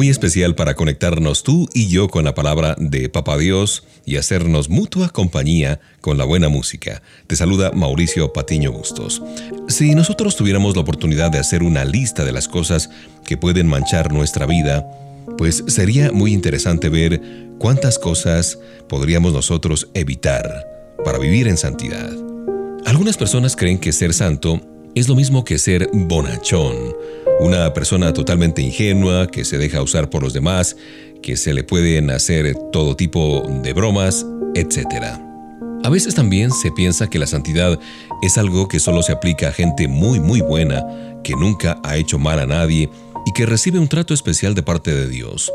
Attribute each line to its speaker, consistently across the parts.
Speaker 1: Muy especial para conectarnos tú y yo con la palabra de Papá Dios y hacernos mutua compañía con la buena música. Te saluda Mauricio Patiño Bustos. Si nosotros tuviéramos la oportunidad de hacer una lista de las cosas que pueden manchar nuestra vida, pues sería muy interesante ver cuántas cosas podríamos nosotros evitar para vivir en santidad. Algunas personas creen que ser santo es lo mismo que ser bonachón, una persona totalmente ingenua que se deja usar por los demás, que se le pueden hacer todo tipo de bromas, etc. A veces también se piensa que la santidad es algo que solo se aplica a gente muy muy buena, que nunca ha hecho mal a nadie y que recibe un trato especial de parte de Dios.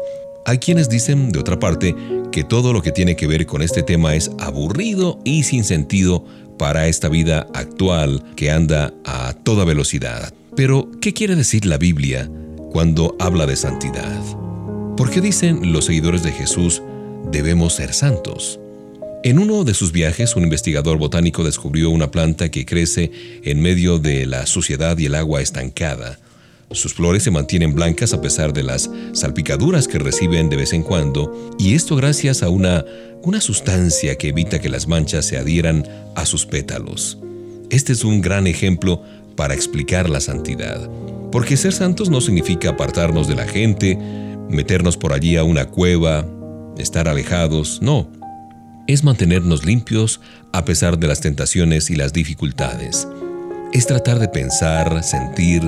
Speaker 1: Hay quienes dicen, de otra parte, que todo lo que tiene que ver con este tema es aburrido y sin sentido para esta vida actual que anda a toda velocidad. Pero, ¿qué quiere decir la Biblia cuando habla de santidad? ¿Por qué dicen los seguidores de Jesús debemos ser santos? En uno de sus viajes, un investigador botánico descubrió una planta que crece en medio de la suciedad y el agua estancada. Sus flores se mantienen blancas a pesar de las salpicaduras que reciben de vez en cuando, y esto gracias a una, una sustancia que evita que las manchas se adhieran a sus pétalos. Este es un gran ejemplo para explicar la santidad, porque ser santos no significa apartarnos de la gente, meternos por allí a una cueva, estar alejados, no. Es mantenernos limpios a pesar de las tentaciones y las dificultades. Es tratar de pensar, sentir,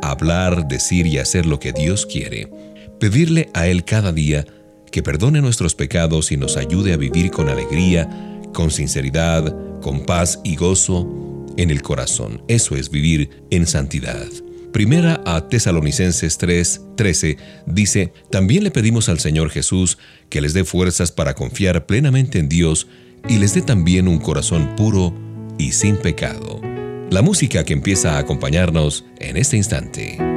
Speaker 1: hablar, decir y hacer lo que Dios quiere, pedirle a Él cada día que perdone nuestros pecados y nos ayude a vivir con alegría, con sinceridad, con paz y gozo en el corazón. Eso es vivir en santidad. Primera a Tesalonicenses 3:13 dice, también le pedimos al Señor Jesús que les dé fuerzas para confiar plenamente en Dios y les dé también un corazón puro y sin pecado la música que empieza a acompañarnos en este instante.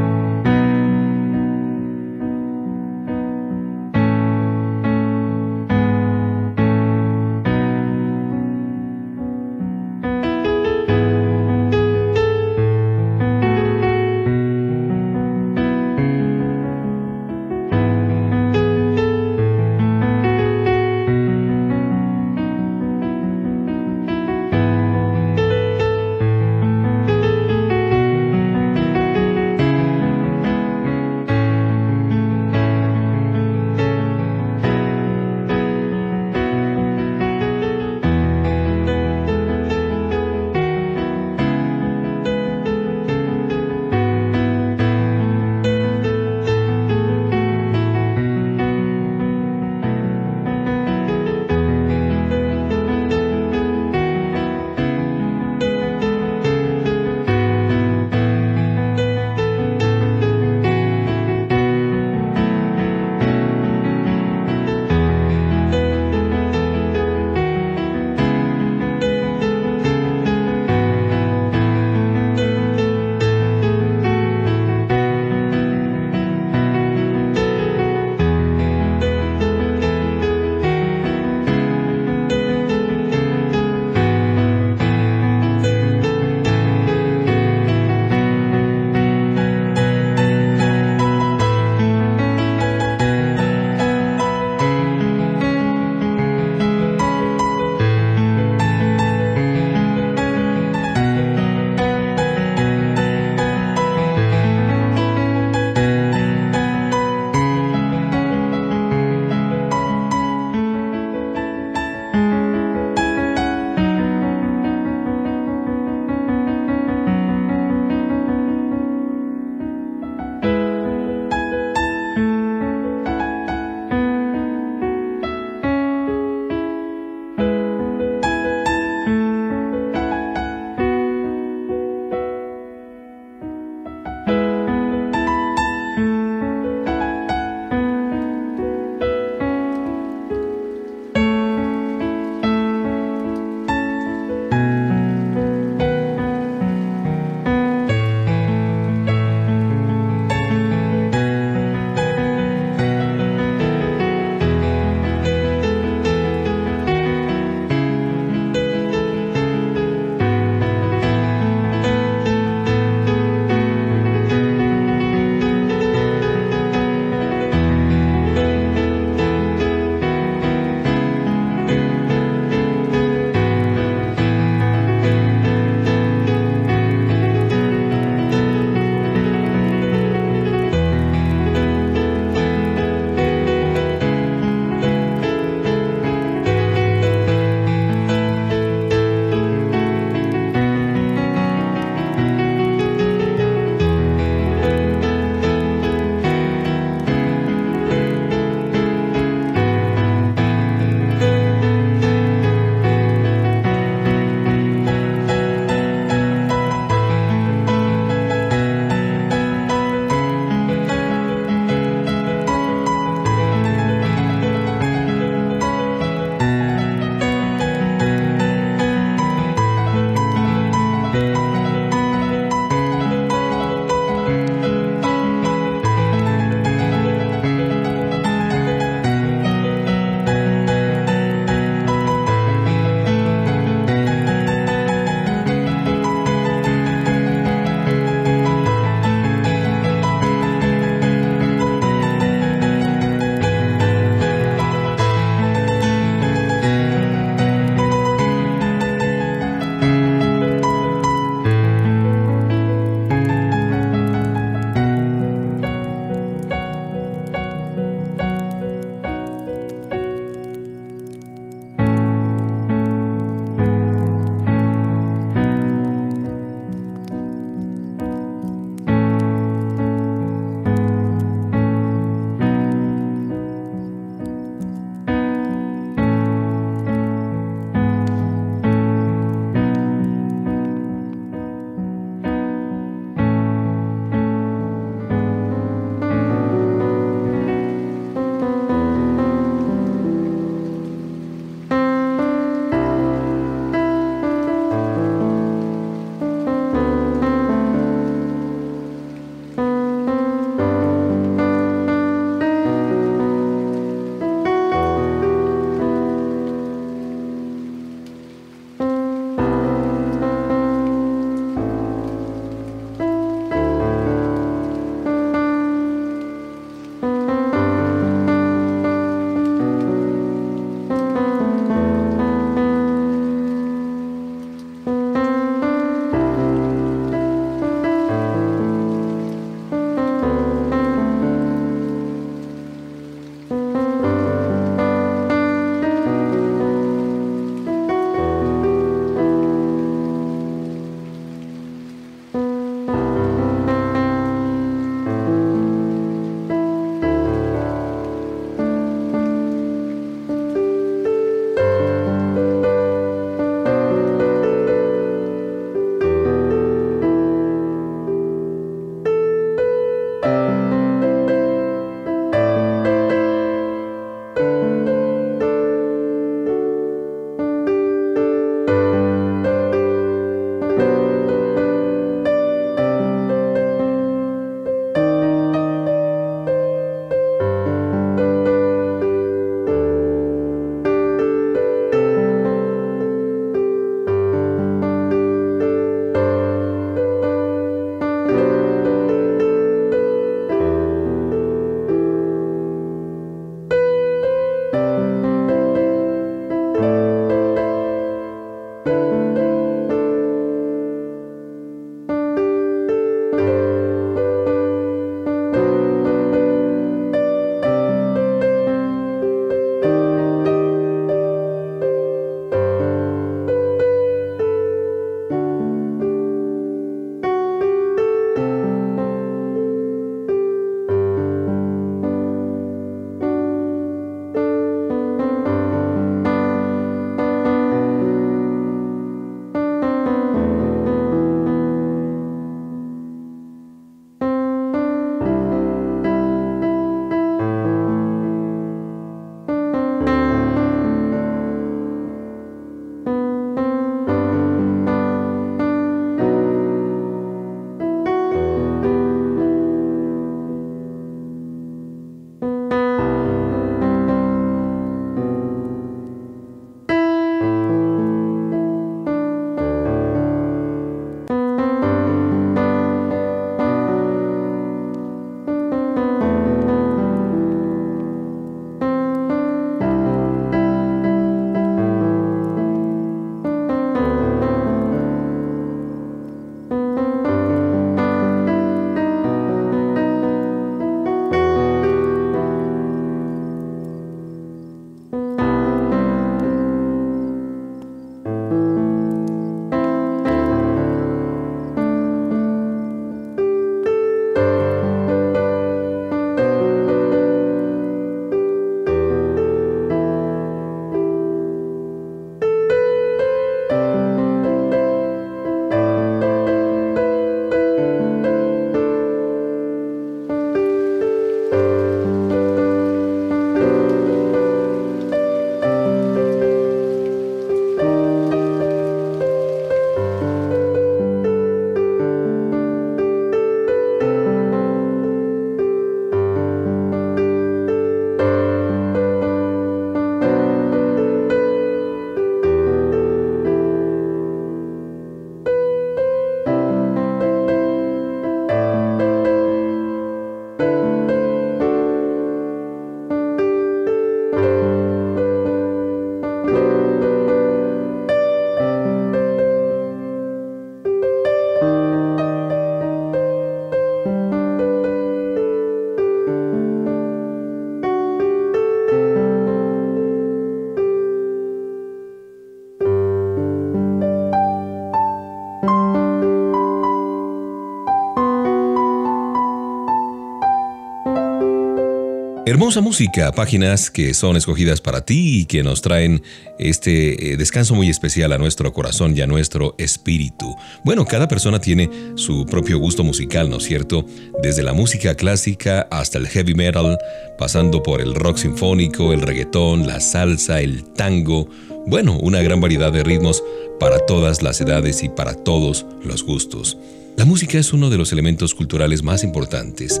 Speaker 1: Hermosa música, páginas que son escogidas para ti y que nos traen este eh, descanso muy especial a nuestro corazón y a nuestro espíritu. Bueno, cada persona tiene su propio gusto musical, ¿no es cierto? Desde la música clásica hasta el heavy metal, pasando por el rock sinfónico, el reggaetón, la salsa, el tango. Bueno, una gran variedad de ritmos para todas las edades y para todos los gustos. La música es uno de los elementos culturales más importantes.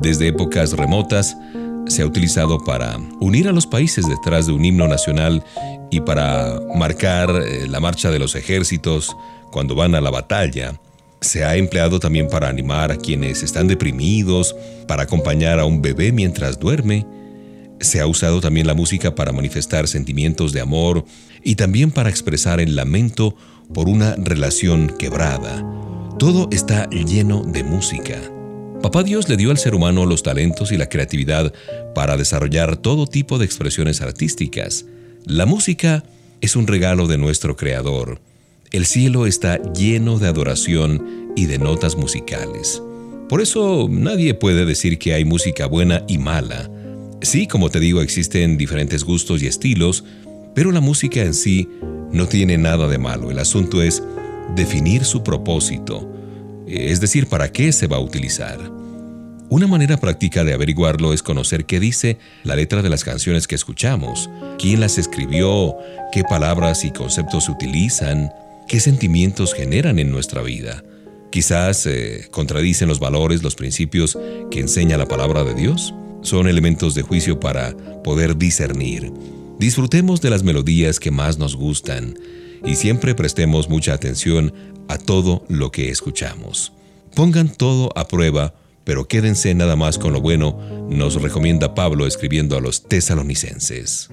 Speaker 1: Desde épocas remotas, se ha utilizado para unir a los países detrás de un himno nacional y para marcar eh, la marcha de los ejércitos cuando van a la batalla. Se ha empleado también para animar a quienes están deprimidos, para acompañar a un bebé mientras duerme. Se ha usado también la música para manifestar sentimientos de amor y también para expresar el lamento por una relación quebrada. Todo está lleno de música. Papá Dios le dio al ser humano los talentos y la creatividad para desarrollar todo tipo de expresiones artísticas. La música es un regalo de nuestro Creador. El cielo está lleno de adoración y de notas musicales. Por eso nadie puede decir que hay música buena y mala. Sí, como te digo, existen diferentes gustos y estilos, pero la música en sí no tiene nada de malo. El asunto es definir su propósito es decir, para qué se va a utilizar. Una manera práctica de averiguarlo es conocer qué dice la letra de las canciones que escuchamos, quién las escribió, qué palabras y conceptos utilizan, qué sentimientos generan en nuestra vida. Quizás eh, contradicen los valores, los principios que enseña la palabra de Dios. Son elementos de juicio para poder discernir. Disfrutemos de las melodías que más nos gustan y siempre prestemos mucha atención a todo lo que escuchamos. Pongan todo a prueba, pero quédense nada más con lo bueno, nos recomienda Pablo escribiendo a los tesalonicenses.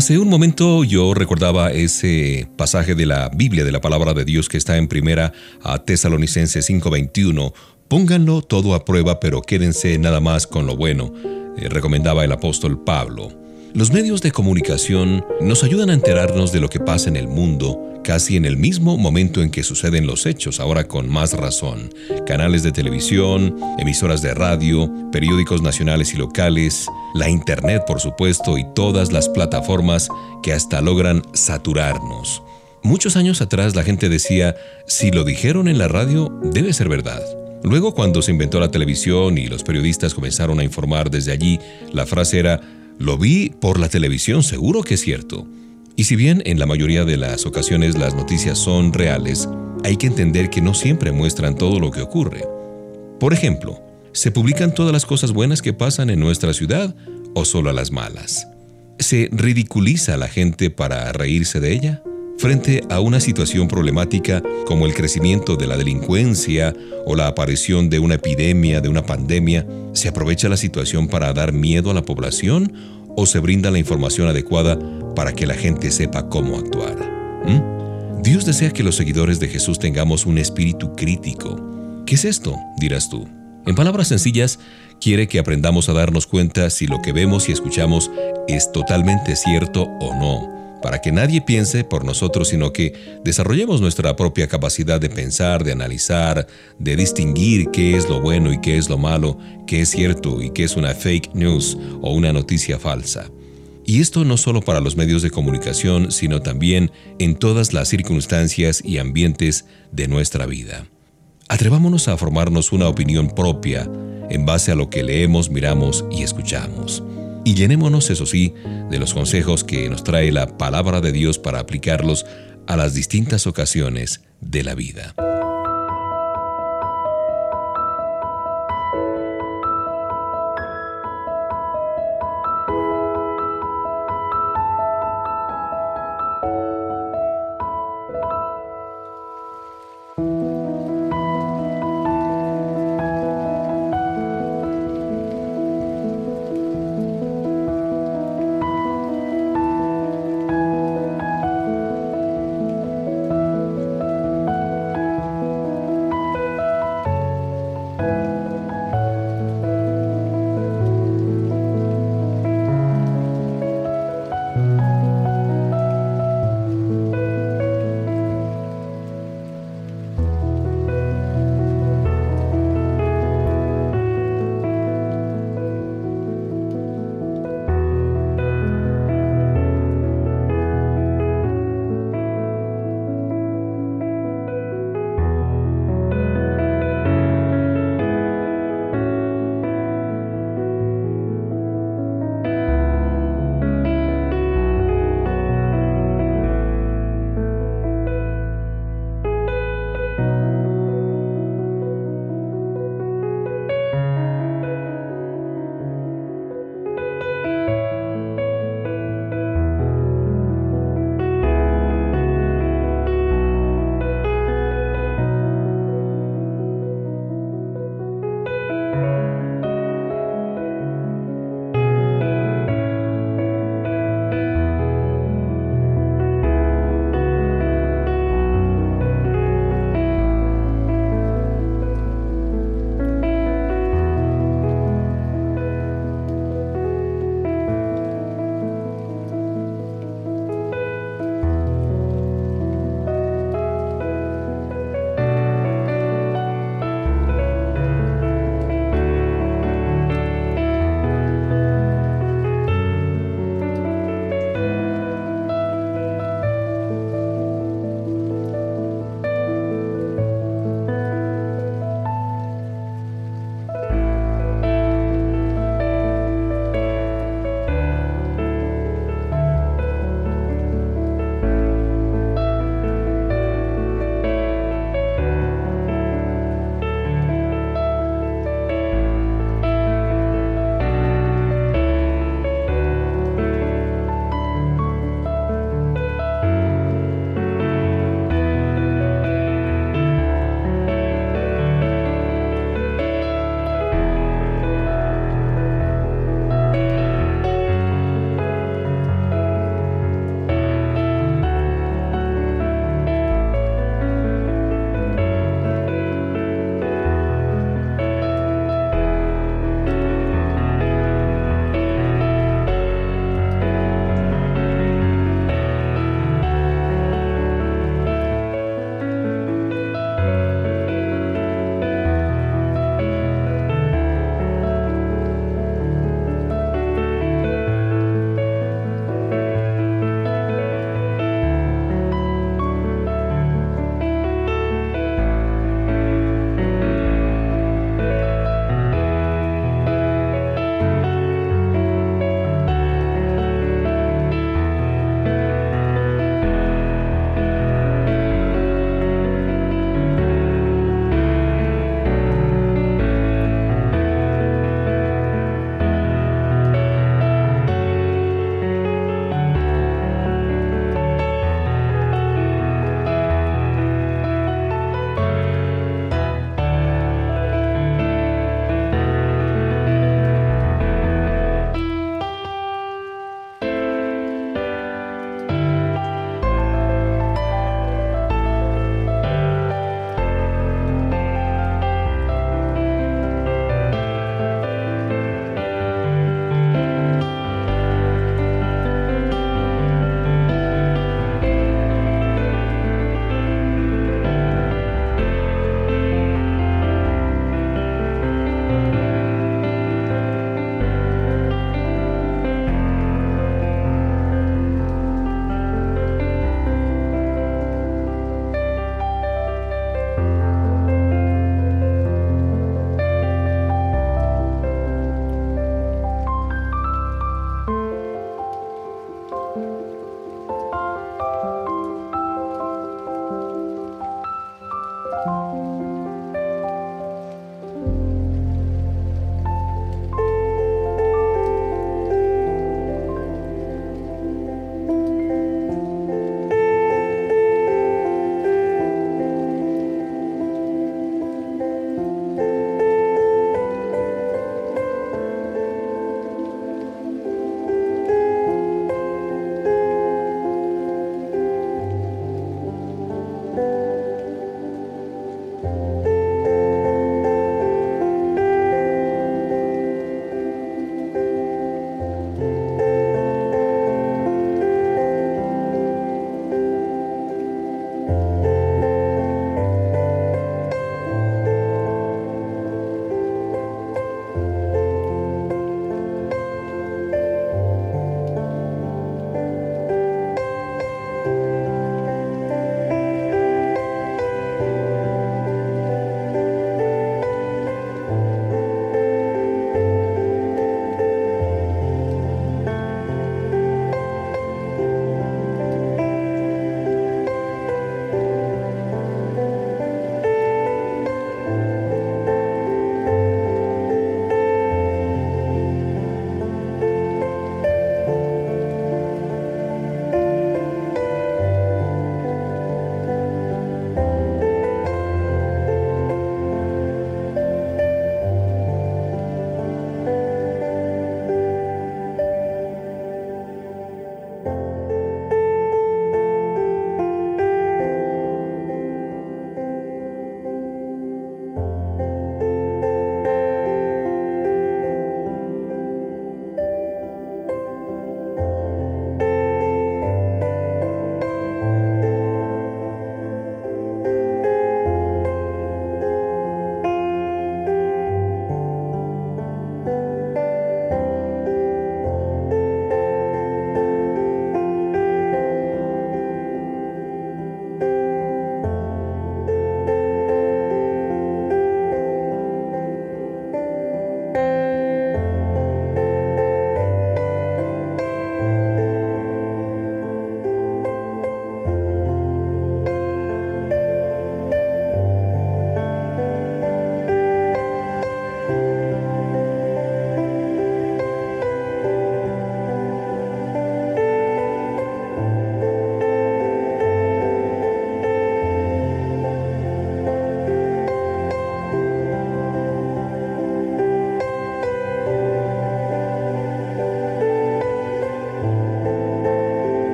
Speaker 1: Hace un momento yo recordaba ese pasaje de la Biblia, de la palabra de Dios que está en primera a Tesalonicenses 5:21. Pónganlo todo a prueba, pero quédense nada más con lo bueno, eh, recomendaba el apóstol Pablo. Los medios de comunicación nos ayudan a enterarnos de lo que pasa en el mundo, casi en el mismo momento en que suceden los hechos, ahora con más razón. Canales de televisión, emisoras de radio, periódicos nacionales y locales, la Internet por supuesto y todas las plataformas que hasta logran saturarnos. Muchos años atrás la gente decía, si lo dijeron en la radio, debe ser verdad. Luego cuando se inventó la televisión y los periodistas comenzaron a informar desde allí, la frase era, lo vi por la televisión, seguro que es cierto. Y si bien en la mayoría de las ocasiones las noticias son reales, hay que entender que no siempre muestran todo lo que ocurre. Por ejemplo, ¿se publican todas las cosas buenas que pasan en nuestra ciudad o solo las malas? ¿Se ridiculiza a la gente para reírse de ella? Frente a una situación problemática como el crecimiento de la delincuencia o la aparición de una epidemia, de una pandemia, ¿se aprovecha la situación para dar miedo a la población o se brinda la información adecuada para que la gente sepa cómo actuar. ¿Mm? Dios desea que los seguidores de Jesús tengamos un espíritu crítico. ¿Qué es esto? dirás tú. En palabras sencillas, quiere que aprendamos a darnos cuenta si lo que vemos y escuchamos es totalmente cierto o no para que nadie piense por nosotros, sino que desarrollemos nuestra propia capacidad de pensar, de analizar, de distinguir qué es lo bueno y qué es lo malo, qué es cierto y qué es una fake news o una noticia falsa. Y esto no solo para los medios de comunicación, sino también en todas las circunstancias y ambientes de nuestra vida. Atrevámonos a formarnos una opinión propia en base a lo que leemos, miramos y escuchamos. Y llenémonos, eso sí, de los consejos que nos trae la palabra de Dios para aplicarlos a las distintas ocasiones de la vida.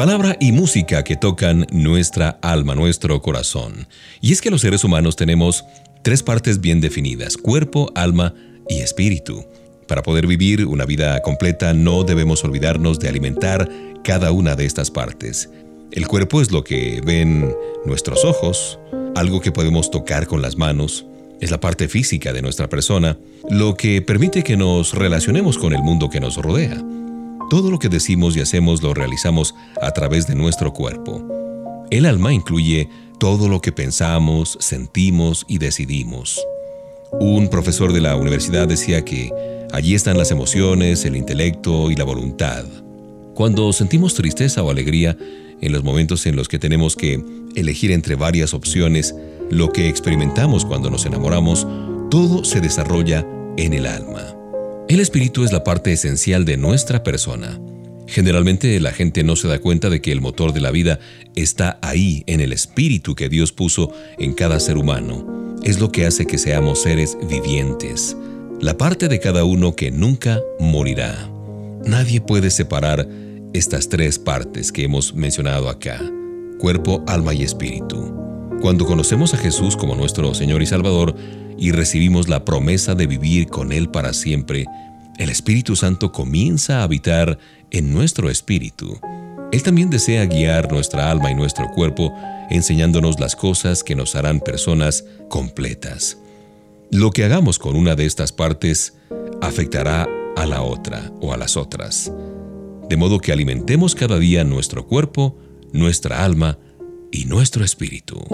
Speaker 1: Palabra y música que tocan nuestra alma, nuestro corazón. Y es que los seres humanos tenemos tres partes bien definidas, cuerpo, alma y espíritu. Para poder vivir una vida completa no debemos olvidarnos de alimentar cada una de estas partes. El cuerpo es lo que ven nuestros ojos, algo que podemos tocar con las manos, es la parte física de nuestra persona, lo que permite que nos relacionemos con el mundo que nos rodea. Todo lo que decimos y hacemos lo realizamos a través de nuestro cuerpo. El alma incluye todo lo que pensamos, sentimos y decidimos. Un profesor de la universidad decía que allí están las emociones, el intelecto y la voluntad. Cuando sentimos tristeza o alegría, en los momentos en los que tenemos que elegir entre varias opciones, lo que experimentamos cuando nos enamoramos, todo se desarrolla en el alma. El espíritu es la parte esencial de nuestra persona. Generalmente la gente no se da cuenta de que el motor de la vida está ahí, en el espíritu que Dios puso en cada ser humano. Es lo que hace que seamos seres vivientes, la parte de cada uno que nunca morirá. Nadie puede separar estas tres partes que hemos mencionado acá, cuerpo, alma y espíritu. Cuando conocemos a Jesús como nuestro Señor y Salvador, y recibimos la promesa de vivir con Él para siempre, el Espíritu Santo comienza a habitar en nuestro espíritu. Él también desea guiar nuestra alma y nuestro cuerpo, enseñándonos las cosas que nos harán personas completas. Lo que hagamos con una de estas partes afectará a la otra o a las otras. De modo que alimentemos cada día nuestro cuerpo, nuestra alma y nuestro espíritu.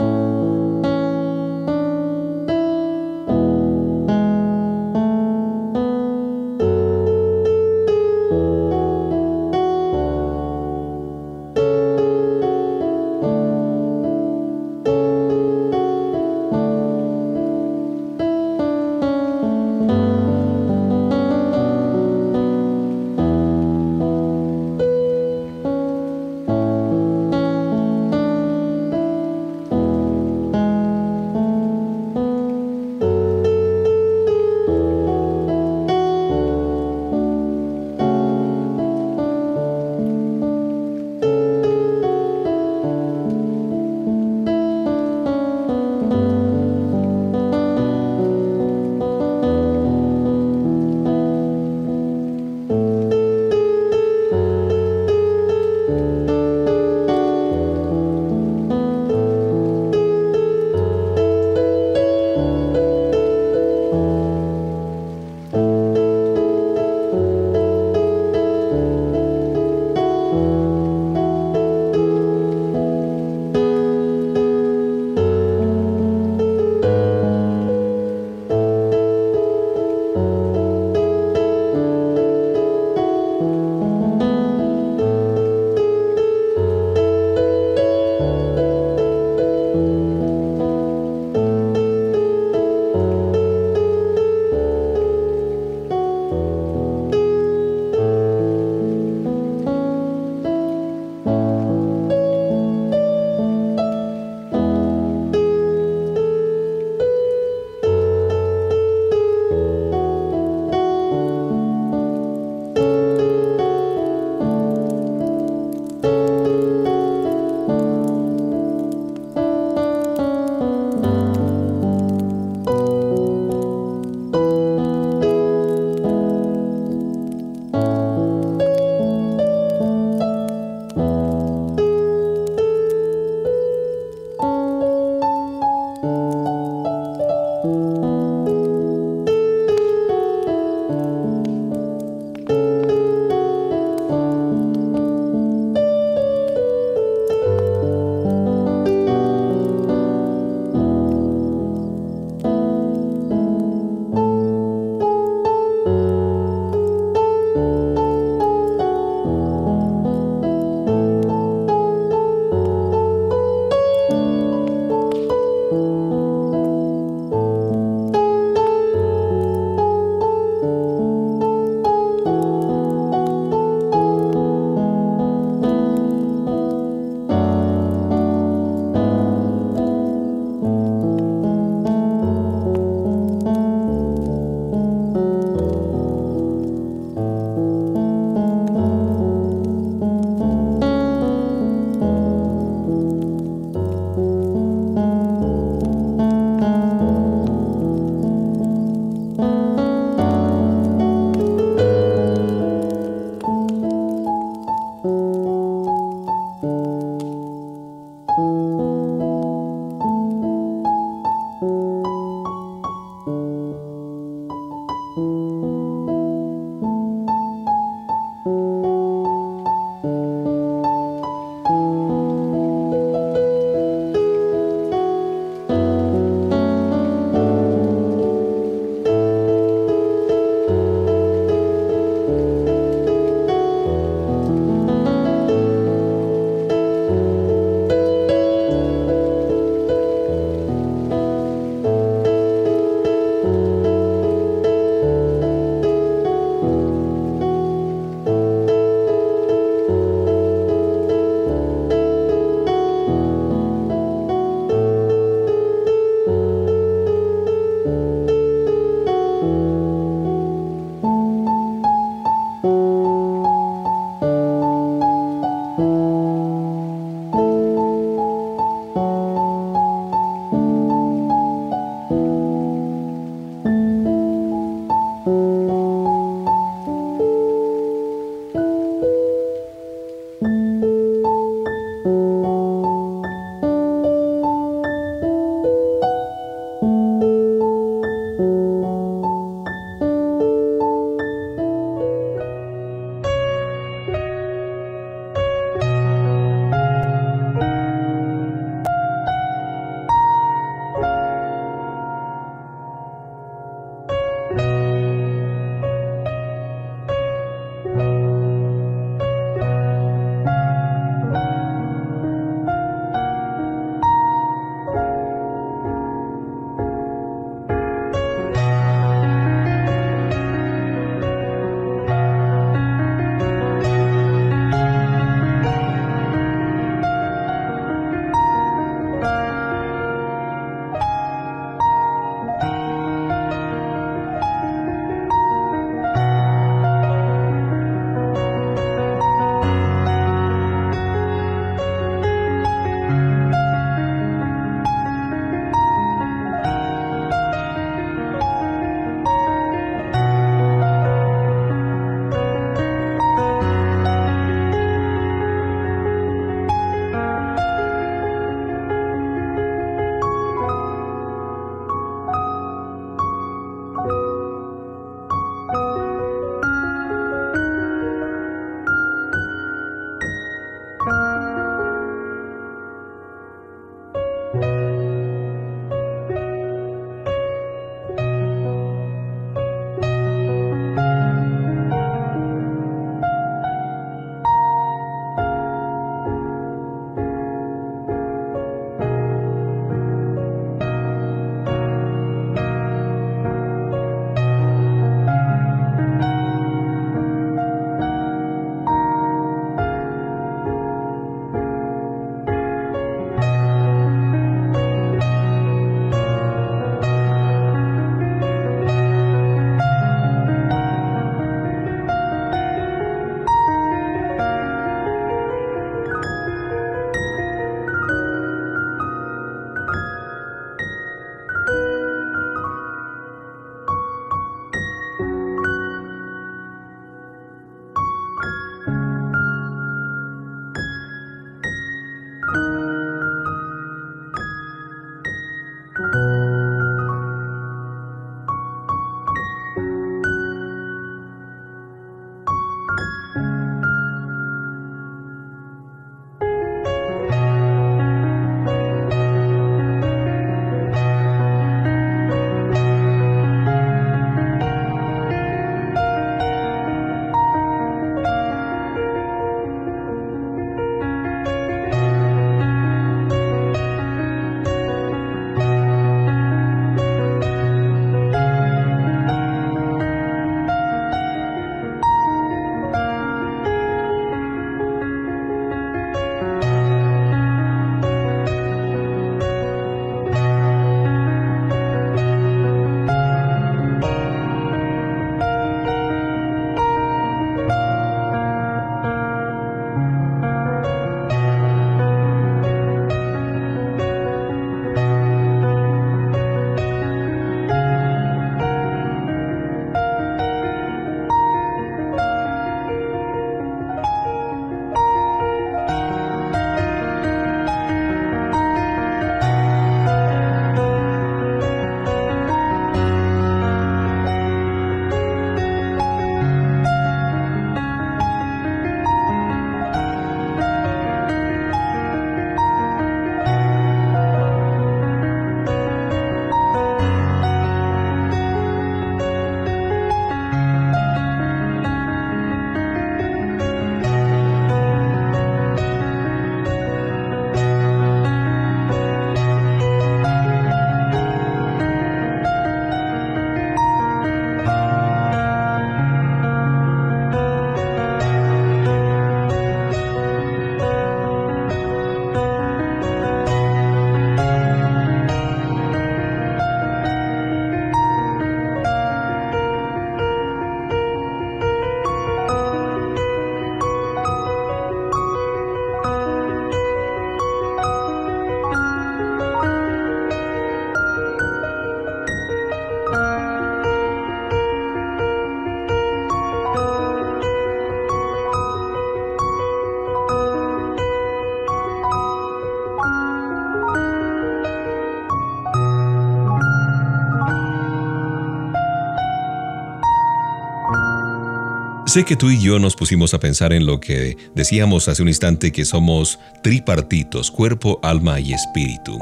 Speaker 1: Sé que tú y yo nos pusimos a pensar en lo que decíamos hace un instante que somos tripartitos, cuerpo, alma y espíritu.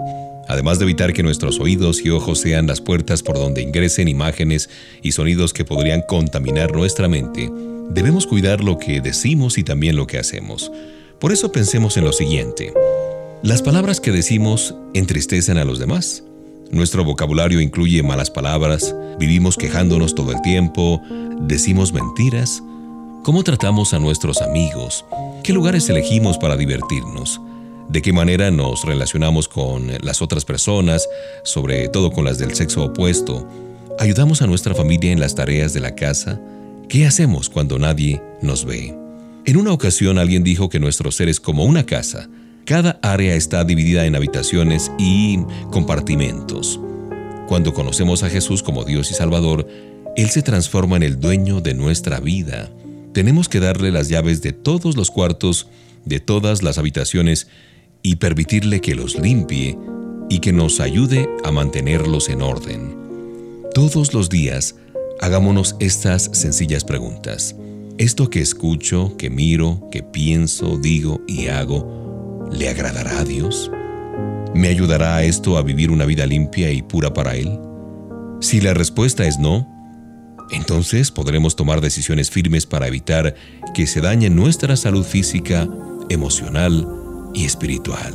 Speaker 1: Además de evitar que nuestros oídos y ojos sean las puertas por donde ingresen imágenes y sonidos que podrían contaminar nuestra mente, debemos cuidar lo que decimos y también lo que hacemos. Por eso pensemos en lo siguiente. Las palabras que decimos entristecen a los demás. Nuestro vocabulario incluye malas palabras, vivimos quejándonos todo el tiempo, decimos mentiras, ¿Cómo tratamos a nuestros amigos? ¿Qué lugares elegimos para divertirnos? ¿De qué manera nos relacionamos con las otras personas, sobre todo con las del sexo opuesto? ¿Ayudamos a nuestra familia en las tareas de la casa? ¿Qué hacemos cuando nadie nos ve? En una ocasión alguien dijo que nuestro ser es como una casa. Cada área está dividida en habitaciones y compartimentos. Cuando conocemos a Jesús como Dios y Salvador, Él se transforma en el dueño de nuestra vida tenemos que darle las llaves de todos los cuartos, de todas las habitaciones y permitirle que los limpie y que nos ayude a mantenerlos en orden. Todos los días, hagámonos estas sencillas preguntas. ¿Esto que escucho, que miro, que pienso, digo y hago, le agradará a Dios? ¿Me ayudará esto a vivir una vida limpia y pura para Él? Si la respuesta es no, entonces podremos tomar decisiones firmes para evitar que se dañe nuestra salud física, emocional y espiritual.